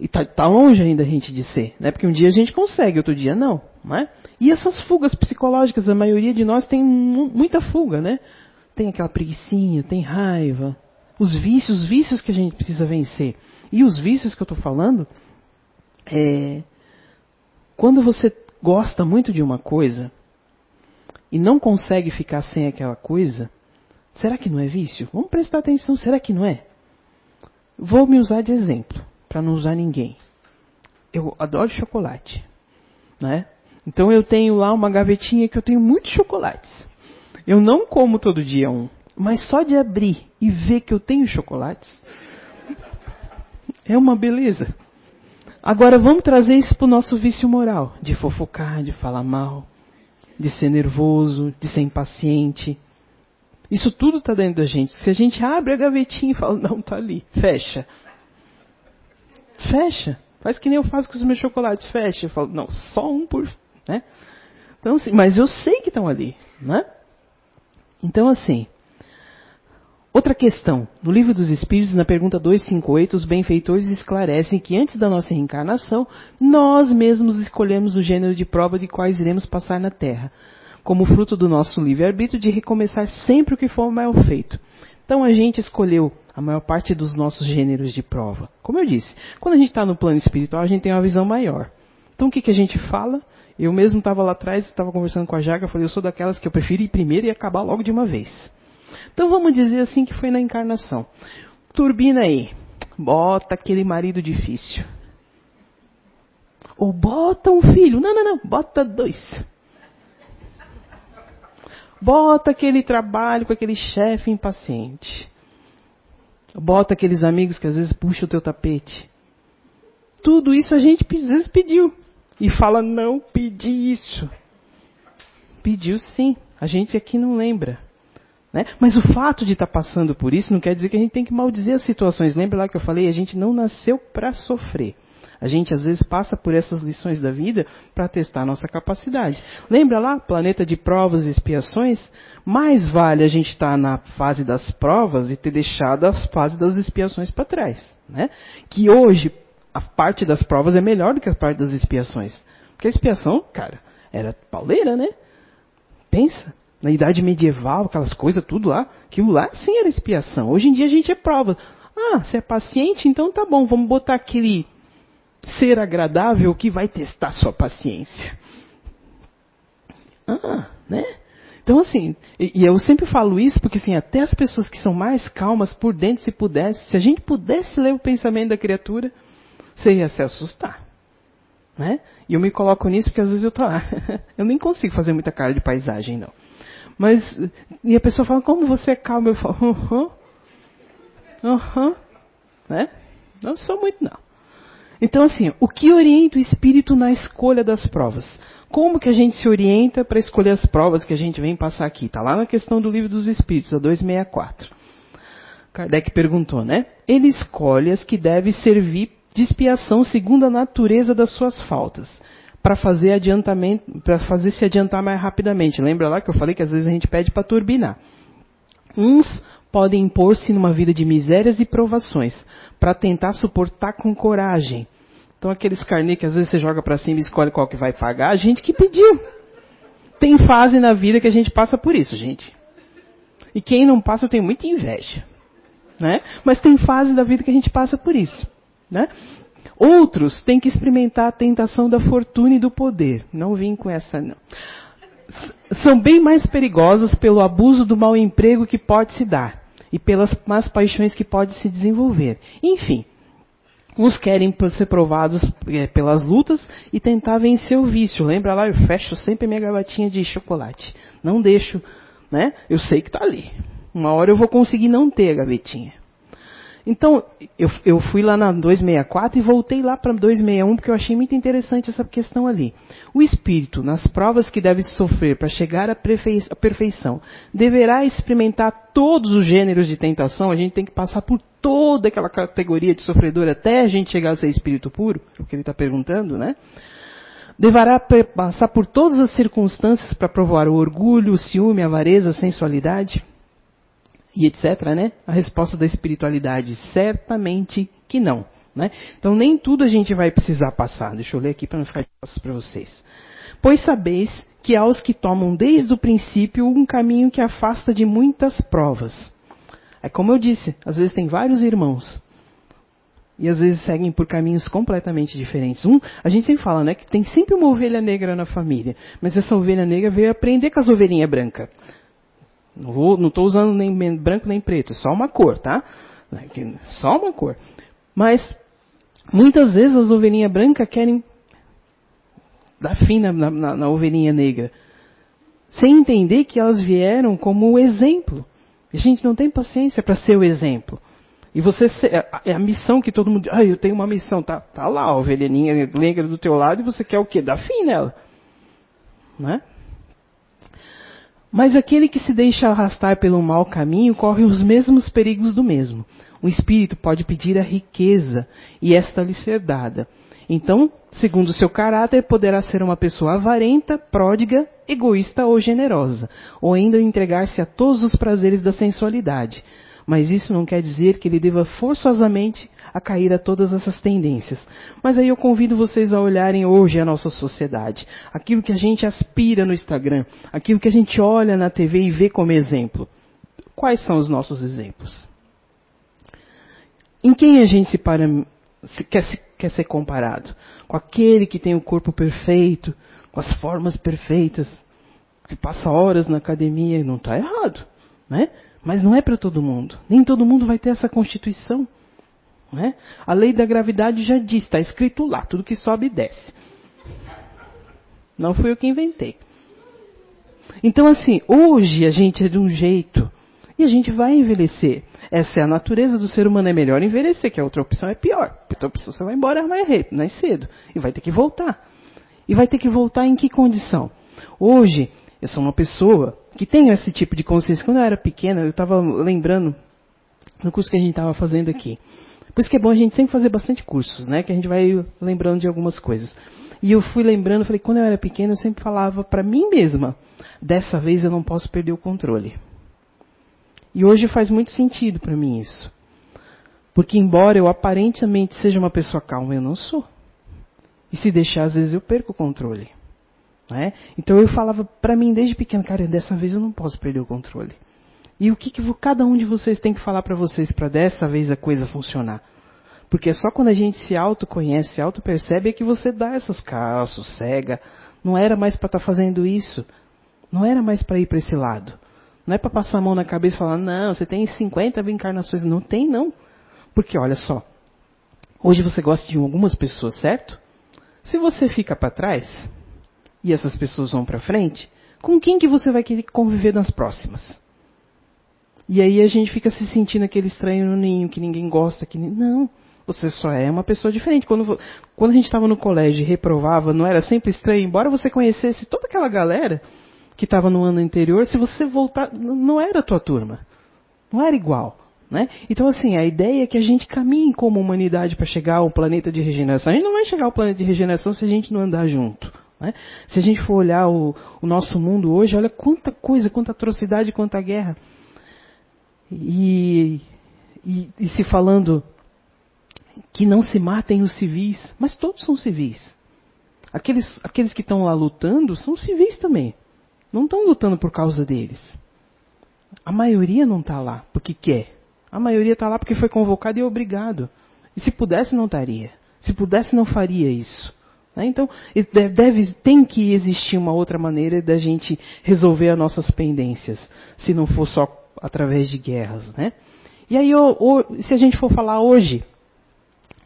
S2: E está tá longe ainda a gente de ser, né? Porque um dia a gente consegue, outro dia não, né? E essas fugas psicológicas, a maioria de nós tem muita fuga, né? Tem aquela preguiçinha, tem raiva, os vícios, os vícios que a gente precisa vencer. E os vícios que eu estou falando é quando você gosta muito de uma coisa e não consegue ficar sem aquela coisa, será que não é vício? Vamos prestar atenção, será que não é? Vou me usar de exemplo para não usar ninguém. Eu adoro chocolate, né? Então eu tenho lá uma gavetinha que eu tenho muitos chocolates. Eu não como todo dia um, mas só de abrir e ver que eu tenho chocolates é uma beleza. Agora vamos trazer isso para o nosso vício moral, de fofocar, de falar mal, de ser nervoso, de ser impaciente. Isso tudo está dentro da gente. Se a gente abre a gavetinha e fala, não, está ali, fecha. Fecha. Faz que nem eu faço com os meus chocolates. Fecha. Eu falo, não, só um por. Né? Então, assim, mas eu sei que estão ali. Né? Então, assim. Outra questão. No Livro dos Espíritos, na pergunta 258, os benfeitores esclarecem que antes da nossa reencarnação, nós mesmos escolhemos o gênero de prova de quais iremos passar na Terra, como fruto do nosso livre-arbítrio de recomeçar sempre o que for mal feito. Então a gente escolheu a maior parte dos nossos gêneros de prova. Como eu disse, quando a gente está no plano espiritual, a gente tem uma visão maior. Então o que, que a gente fala? Eu mesmo estava lá atrás, estava conversando com a Jaga, falei, eu sou daquelas que eu prefiro ir primeiro e acabar logo de uma vez. Então vamos dizer assim que foi na encarnação. Turbina aí, bota aquele marido difícil. Ou bota um filho. Não, não, não, bota dois. Bota aquele trabalho com aquele chefe impaciente. Bota aqueles amigos que às vezes puxam o teu tapete. Tudo isso a gente às vezes pediu. E fala, não pedi isso. Pediu sim. A gente aqui não lembra. Né? Mas o fato de estar tá passando por isso não quer dizer que a gente tem que maldizer as situações. Lembra lá que eu falei? A gente não nasceu para sofrer. A gente às vezes passa por essas lições da vida para testar a nossa capacidade. Lembra lá, planeta de provas e expiações? Mais vale a gente estar tá na fase das provas e ter deixado as fases das expiações para trás. Né? Que hoje a parte das provas é melhor do que a parte das expiações. Porque a expiação, cara, era pauleira, né? Pensa, na idade medieval, aquelas coisas tudo lá, aquilo lá sim era expiação. Hoje em dia a gente é prova. Ah, você é paciente, então tá bom, vamos botar aquele ser agradável que vai testar sua paciência. Ah, né? Então, assim, e, e, eu sempre falo isso porque, assim, até as pessoas que são mais calmas por dentro, se pudesse, se a gente pudesse ler o pensamento da criatura, você ia se assustar. Né? E eu me coloco nisso porque às vezes eu tô lá. eu nem consigo fazer muita cara de paisagem, não. Mas, e a pessoa fala, como você é calmo? Eu falo, aham, aham, né? Não sou muito, não. Então, assim, o que orienta o espírito na escolha das provas? Como que a gente se orienta para escolher as provas que a gente vem passar aqui? Está lá na questão do livro dos Espíritos, a 264. Kardec perguntou, né? Ele escolhe as que devem servir de expiação segundo a natureza das suas faltas, para fazer adiantamento, para fazer se adiantar mais rapidamente. Lembra lá que eu falei que às vezes a gente pede para turbinar. Uns podem impor-se numa vida de misérias e provações, para tentar suportar com coragem. Então aqueles carnê que às vezes você joga para cima e escolhe qual que vai pagar, a gente que pediu. Tem fase na vida que a gente passa por isso, gente. E quem não passa, tenho muita inveja. Né? Mas tem fase da vida que a gente passa por isso. Né? Outros têm que experimentar a tentação da fortuna e do poder. Não vim com essa, não. São bem mais perigosas pelo abuso do mau emprego que pode se dar e pelas más paixões que pode se desenvolver. Enfim, uns querem ser provados é, pelas lutas e tentar vencer o vício. Lembra lá, eu fecho sempre minha gravatinha de chocolate. Não deixo, né? Eu sei que está ali. Uma hora eu vou conseguir não ter a gavetinha. Então, eu, eu fui lá na 264 e voltei lá para 261 porque eu achei muito interessante essa questão ali. O espírito, nas provas que deve sofrer para chegar à perfeição, deverá experimentar todos os gêneros de tentação. A gente tem que passar por toda aquela categoria de sofredor até a gente chegar a ser espírito puro, é o que ele está perguntando, né? Deverá passar por todas as circunstâncias para provar o orgulho, o ciúme, a avareza, a sensualidade e etc., né? A resposta da espiritualidade, certamente que não. Né? Então nem tudo a gente vai precisar passar. Deixa eu ler aqui para não ficar de para vocês. Pois sabeis que há os que tomam desde o princípio um caminho que afasta de muitas provas. É como eu disse, às vezes tem vários irmãos. E às vezes seguem por caminhos completamente diferentes. Um, a gente sempre fala, né, que tem sempre uma ovelha negra na família. Mas essa ovelha negra veio aprender com as ovelhinhas brancas. Não estou usando nem branco nem preto, só uma cor, tá? Só uma cor. Mas muitas vezes as ovelhinhas brancas querem dar fim na, na, na ovelhinha negra, sem entender que elas vieram como exemplo. A gente não tem paciência para ser o exemplo. E você é a missão que todo mundo, ah, eu tenho uma missão, tá, tá lá a ovelhinha negra do teu lado e você quer o quê? Dar fim nela. Né? Mas aquele que se deixa arrastar pelo mau caminho corre os mesmos perigos do mesmo. O espírito pode pedir a riqueza e esta lhe ser dada. Então, segundo seu caráter, poderá ser uma pessoa avarenta, pródiga, egoísta ou generosa, ou ainda entregar-se a todos os prazeres da sensualidade. Mas isso não quer dizer que ele deva forçosamente a cair a todas essas tendências. Mas aí eu convido vocês a olharem hoje a nossa sociedade, aquilo que a gente aspira no Instagram, aquilo que a gente olha na TV e vê como exemplo. Quais são os nossos exemplos? Em quem a gente se para, se, quer, se, quer ser comparado? Com aquele que tem o corpo perfeito, com as formas perfeitas, que passa horas na academia, não está errado, né? Mas não é para todo mundo. Nem todo mundo vai ter essa constituição. Né? A lei da gravidade já diz, está escrito lá, tudo que sobe desce. Não fui eu que inventei. Então, assim, hoje a gente é de um jeito e a gente vai envelhecer. Essa é a natureza do ser humano. É melhor envelhecer, que a outra opção é pior. A outra opção você vai embora mais, mais cedo e vai ter que voltar. E vai ter que voltar em que condição? Hoje, eu sou uma pessoa que tem esse tipo de consciência. Quando eu era pequena, eu estava lembrando no curso que a gente estava fazendo aqui. Por isso que é bom a gente sempre fazer bastante cursos, né? Que a gente vai lembrando de algumas coisas. E eu fui lembrando, falei, quando eu era pequena, eu sempre falava para mim mesma, dessa vez eu não posso perder o controle. E hoje faz muito sentido para mim isso. Porque embora eu aparentemente seja uma pessoa calma, eu não sou. E se deixar, às vezes eu perco o controle. Né? Então eu falava para mim desde pequeno, cara, dessa vez eu não posso perder o controle. E o que, que cada um de vocês tem que falar para vocês para dessa vez a coisa funcionar? Porque é só quando a gente se autoconhece, se auto-percebe, é que você dá essas calças, cega. Não era mais para estar tá fazendo isso. Não era mais para ir para esse lado. Não é para passar a mão na cabeça e falar, não, você tem 50 encarnações. Não tem, não. Porque olha só. Hoje você gosta de algumas pessoas, certo? Se você fica para trás e essas pessoas vão para frente, com quem que você vai querer conviver nas próximas? E aí a gente fica se sentindo aquele estranho no ninho, que ninguém gosta, que não. Você só é uma pessoa diferente. Quando, quando a gente estava no colégio e reprovava, não era sempre estranho, embora você conhecesse toda aquela galera que estava no ano anterior, se você voltar, não era a tua turma. Não era igual. Né? Então, assim, a ideia é que a gente caminhe como humanidade para chegar ao planeta de regeneração. A gente não vai chegar ao planeta de regeneração se a gente não andar junto. Né? Se a gente for olhar o, o, nosso mundo hoje, olha quanta coisa, quanta atrocidade, quanta guerra. E, e, e se falando que não se matem os civis, mas todos são civis. Aqueles, aqueles que estão lá lutando são civis também. Não estão lutando por causa deles. A maioria não está lá porque quer. A maioria está lá porque foi convocado e obrigado. E se pudesse, não estaria. Se pudesse, não faria isso. Né? Então, deve, tem que existir uma outra maneira da gente resolver as nossas pendências, se não for só através de guerras. Né? E aí, se a gente for falar hoje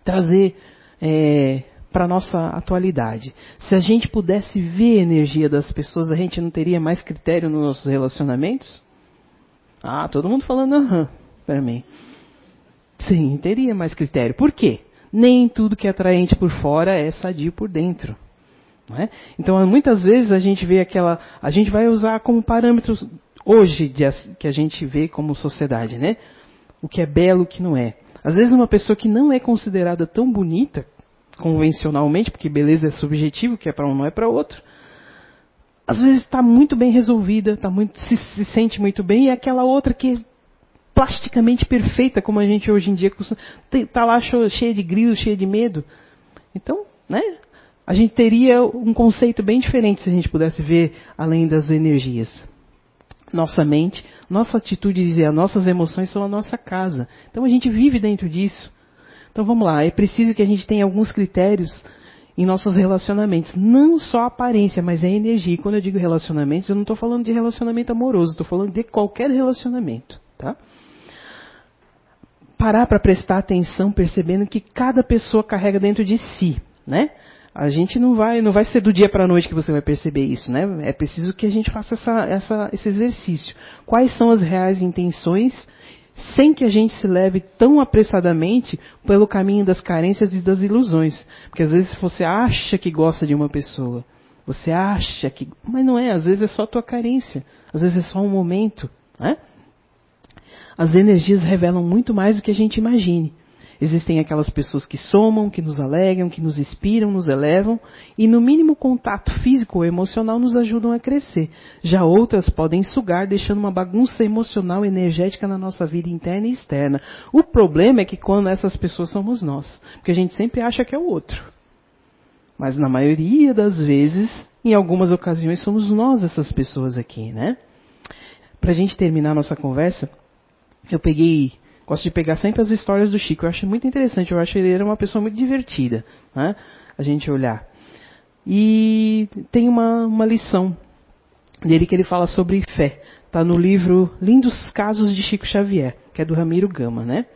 S2: trazer é, para nossa atualidade. Se a gente pudesse ver a energia das pessoas, a gente não teria mais critério nos nossos relacionamentos? Ah, todo mundo falando aham para mim. Sim, teria mais critério. Por quê? Nem tudo que é atraente por fora é sadio por dentro. É? Então, muitas vezes a gente vê aquela. A gente vai usar como parâmetros hoje que a gente vê como sociedade, né? O que é belo, o que não é. Às vezes uma pessoa que não é considerada tão bonita convencionalmente, porque beleza é subjetivo, que é para um não é para outro. Às vezes está muito bem resolvida, tá muito, se, se, sente muito bem, e é aquela outra que é plasticamente perfeita, como a gente hoje em dia está lá cheia de grilo, cheia de medo. Então, né? A gente teria um conceito bem diferente se a gente pudesse ver além das energias nossa mente, nossa atitude e as nossas emoções são a nossa casa. Então a gente vive dentro disso. Então vamos lá, é preciso que a gente tenha alguns critérios em nossos relacionamentos. Não só a aparência, mas a energia. E quando eu digo relacionamentos, eu não estou falando de relacionamento amoroso, estou falando de qualquer relacionamento. Tá? Parar para prestar atenção, percebendo que cada pessoa carrega dentro de si. Né? A gente não vai, não vai ser do dia para a noite que você vai perceber isso, né? É preciso que a gente faça essa, essa, esse exercício. Quais são as reais intenções, sem que a gente se leve tão apressadamente pelo caminho das carências e das ilusões? Porque às vezes você acha que gosta de uma pessoa, você acha que, mas não é. Às vezes é só a tua carência, às vezes é só um momento, né? As energias revelam muito mais do que a gente imagine. Existem aquelas pessoas que somam, que nos alegram, que nos inspiram, nos elevam e, no mínimo contato físico ou emocional, nos ajudam a crescer. Já outras podem sugar, deixando uma bagunça emocional energética na nossa vida interna e externa. O problema é que quando essas pessoas somos nós, porque a gente sempre acha que é o outro. Mas na maioria das vezes, em algumas ocasiões, somos nós essas pessoas aqui, né? Para a gente terminar nossa conversa, eu peguei Gosto de pegar sempre as histórias do Chico. Eu acho muito interessante. Eu acho que ele era uma pessoa muito divertida. Né? A gente olhar. E tem uma, uma lição dele que ele fala sobre fé. Está no livro Lindos Casos de Chico Xavier, que é do Ramiro Gama. Né?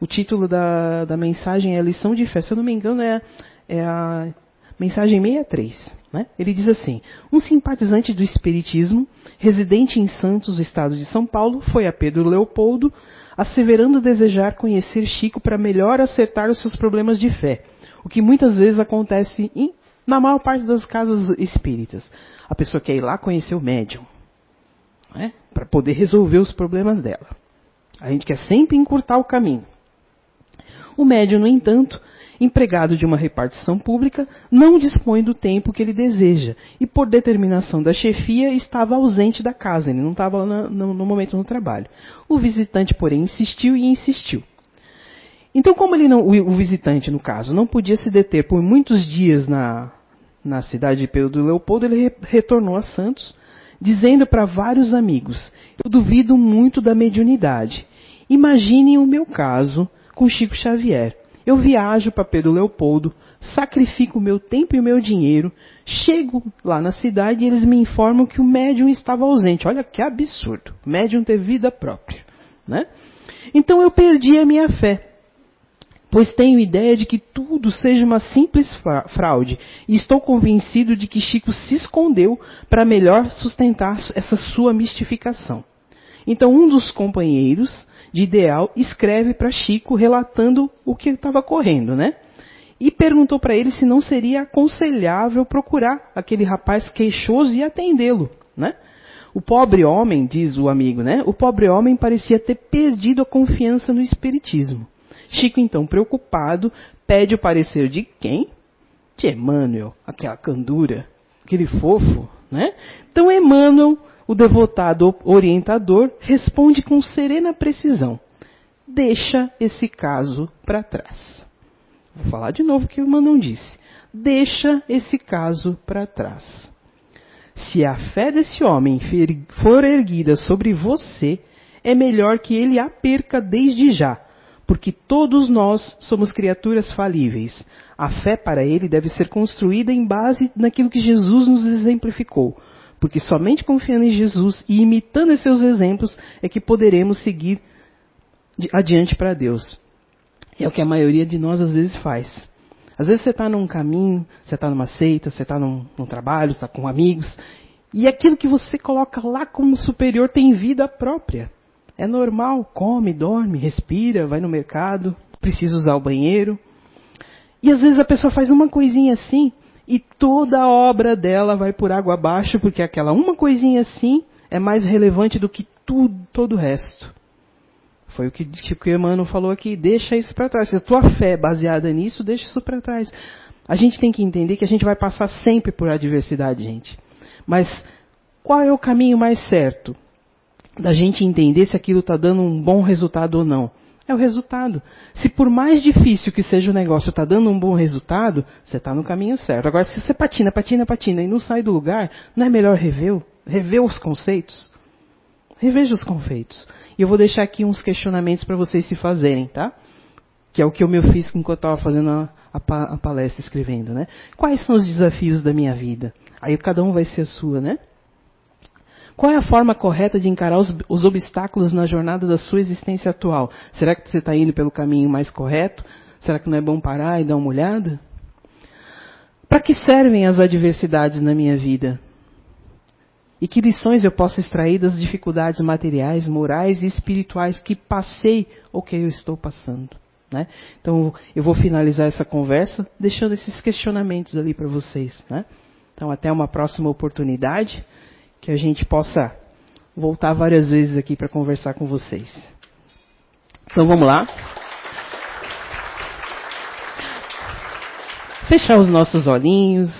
S2: O título da, da mensagem é Lição de Fé. Se eu não me engano, é, é a Mensagem 63. Né? Ele diz assim: Um simpatizante do Espiritismo, residente em Santos, estado de São Paulo, foi a Pedro Leopoldo, asseverando desejar conhecer Chico para melhor acertar os seus problemas de fé, o que muitas vezes acontece em, na maior parte das casas espíritas. A pessoa quer ir lá conhecer o médium, né? para poder resolver os problemas dela. A gente quer sempre encurtar o caminho. O médium, no entanto, empregado de uma repartição pública, não dispõe do tempo que ele deseja e, por determinação da chefia, estava ausente da casa, ele não estava no, no momento do trabalho. O visitante, porém, insistiu e insistiu. Então, como ele não, o, visitante, no caso, não podia se deter por muitos dias na, na cidade de Pedro Leopoldo, ele re, retornou a Santos, dizendo para vários amigos: Eu duvido muito da mediunidade. Imaginem o meu caso com Chico Xavier. Eu viajo para Pedro Leopoldo, sacrifico meu tempo e meu dinheiro, chego lá na cidade e eles me informam que o médium estava ausente. Olha que absurdo. Médium ter vida própria. Né? Então eu perdi a minha fé, pois tenho ideia de que tudo seja uma simples fraude e estou convencido de que Chico se escondeu para melhor sustentar essa sua mistificação. Então um dos companheiros de ideal, escreve para Chico relatando o que estava correndo, né? E perguntou para ele se não seria aconselhável procurar aquele rapaz queixoso e atendê-lo, né? O pobre homem, diz o amigo, né? O pobre homem parecia ter perdido a confiança no espiritismo. Chico, então, preocupado, pede o parecer de quem? De Emmanuel, aquela candura, aquele fofo, né? Então, Emmanuel o devotado orientador responde com serena precisão: deixa esse caso para trás. Vou falar de novo o que o Manon disse. Deixa esse caso para trás. Se a fé desse homem for erguida sobre você, é melhor que ele a perca desde já, porque todos nós somos criaturas falíveis. A fé para ele deve ser construída em base naquilo que Jesus nos exemplificou porque somente confiando em Jesus e imitando esses seus exemplos é que poderemos seguir adiante para Deus. É o que a maioria de nós às vezes faz. Às vezes você está num caminho, você está numa seita, você está num, num, trabalho, está com amigos, e aquilo que você coloca lá como superior tem vida própria. É normal, come, dorme, respira, vai no mercado, precisa usar o banheiro. E às vezes a pessoa faz uma coisinha assim, e toda a obra dela vai por água abaixo, porque aquela uma coisinha assim é mais relevante do que tudo, todo o resto. Foi o que, tipo, o Emmanuel falou aqui, deixa isso para trás. Se a tua fé é baseada nisso, deixa isso para trás. A gente tem que entender que a gente vai passar sempre por adversidade, gente. Mas qual é o caminho mais certo? Da gente entender se aquilo está dando um bom resultado ou não. É o resultado. Se por mais difícil que seja o negócio está dando um bom resultado, você está no caminho certo. Agora, se você patina, patina, patina e não sai do lugar, não é melhor rever, rever os conceitos? Reveja os conceitos. E eu vou deixar aqui uns questionamentos para vocês se fazerem, tá? Que é o que eu me fiz enquanto estava fazendo a, a, a palestra, escrevendo, né? Quais são os desafios da minha vida? Aí cada um vai ser a sua, né? Qual é a forma correta de encarar os, os obstáculos na jornada da sua existência atual? Será que você está indo pelo caminho mais correto? Será que não é bom parar e dar uma olhada? Para que servem as adversidades na minha vida? E que lições eu posso extrair das dificuldades materiais, morais e espirituais que passei ou que eu estou passando? Né? Então, eu vou finalizar essa conversa deixando esses questionamentos ali para vocês. Né? Então, até uma próxima oportunidade que a gente possa voltar várias vezes aqui para conversar com vocês. Então vamos lá. Fechar os nossos olhinhos.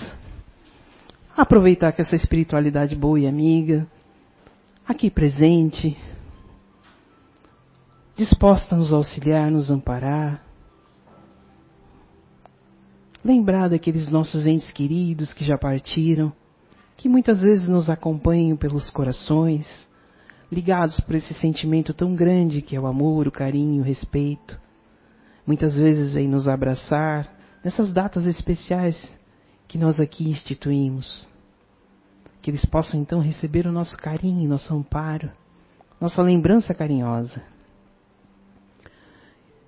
S2: Aproveitar que essa espiritualidade boa e amiga, aqui presente, disposta a nos auxiliar, nos amparar. Lembrar daqueles nossos entes queridos que já partiram que muitas vezes nos acompanham pelos corações, ligados por esse sentimento tão grande que é o amor, o carinho, o respeito. Muitas vezes vem nos abraçar nessas datas especiais que nós aqui instituímos. Que eles possam então receber o nosso carinho, nosso amparo, nossa lembrança carinhosa.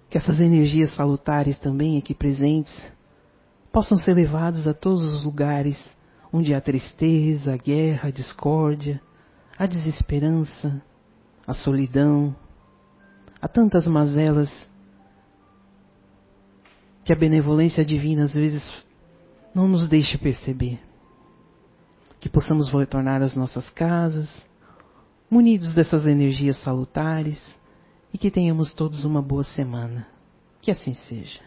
S2: Que essas energias salutares também aqui presentes possam ser levados a todos os lugares onde há tristeza, a guerra, a discórdia, a desesperança, a solidão, há tantas mazelas que a benevolência divina às vezes não nos deixa perceber. Que possamos retornar às nossas casas, munidos dessas energias salutares e que tenhamos todos uma boa semana. Que assim seja.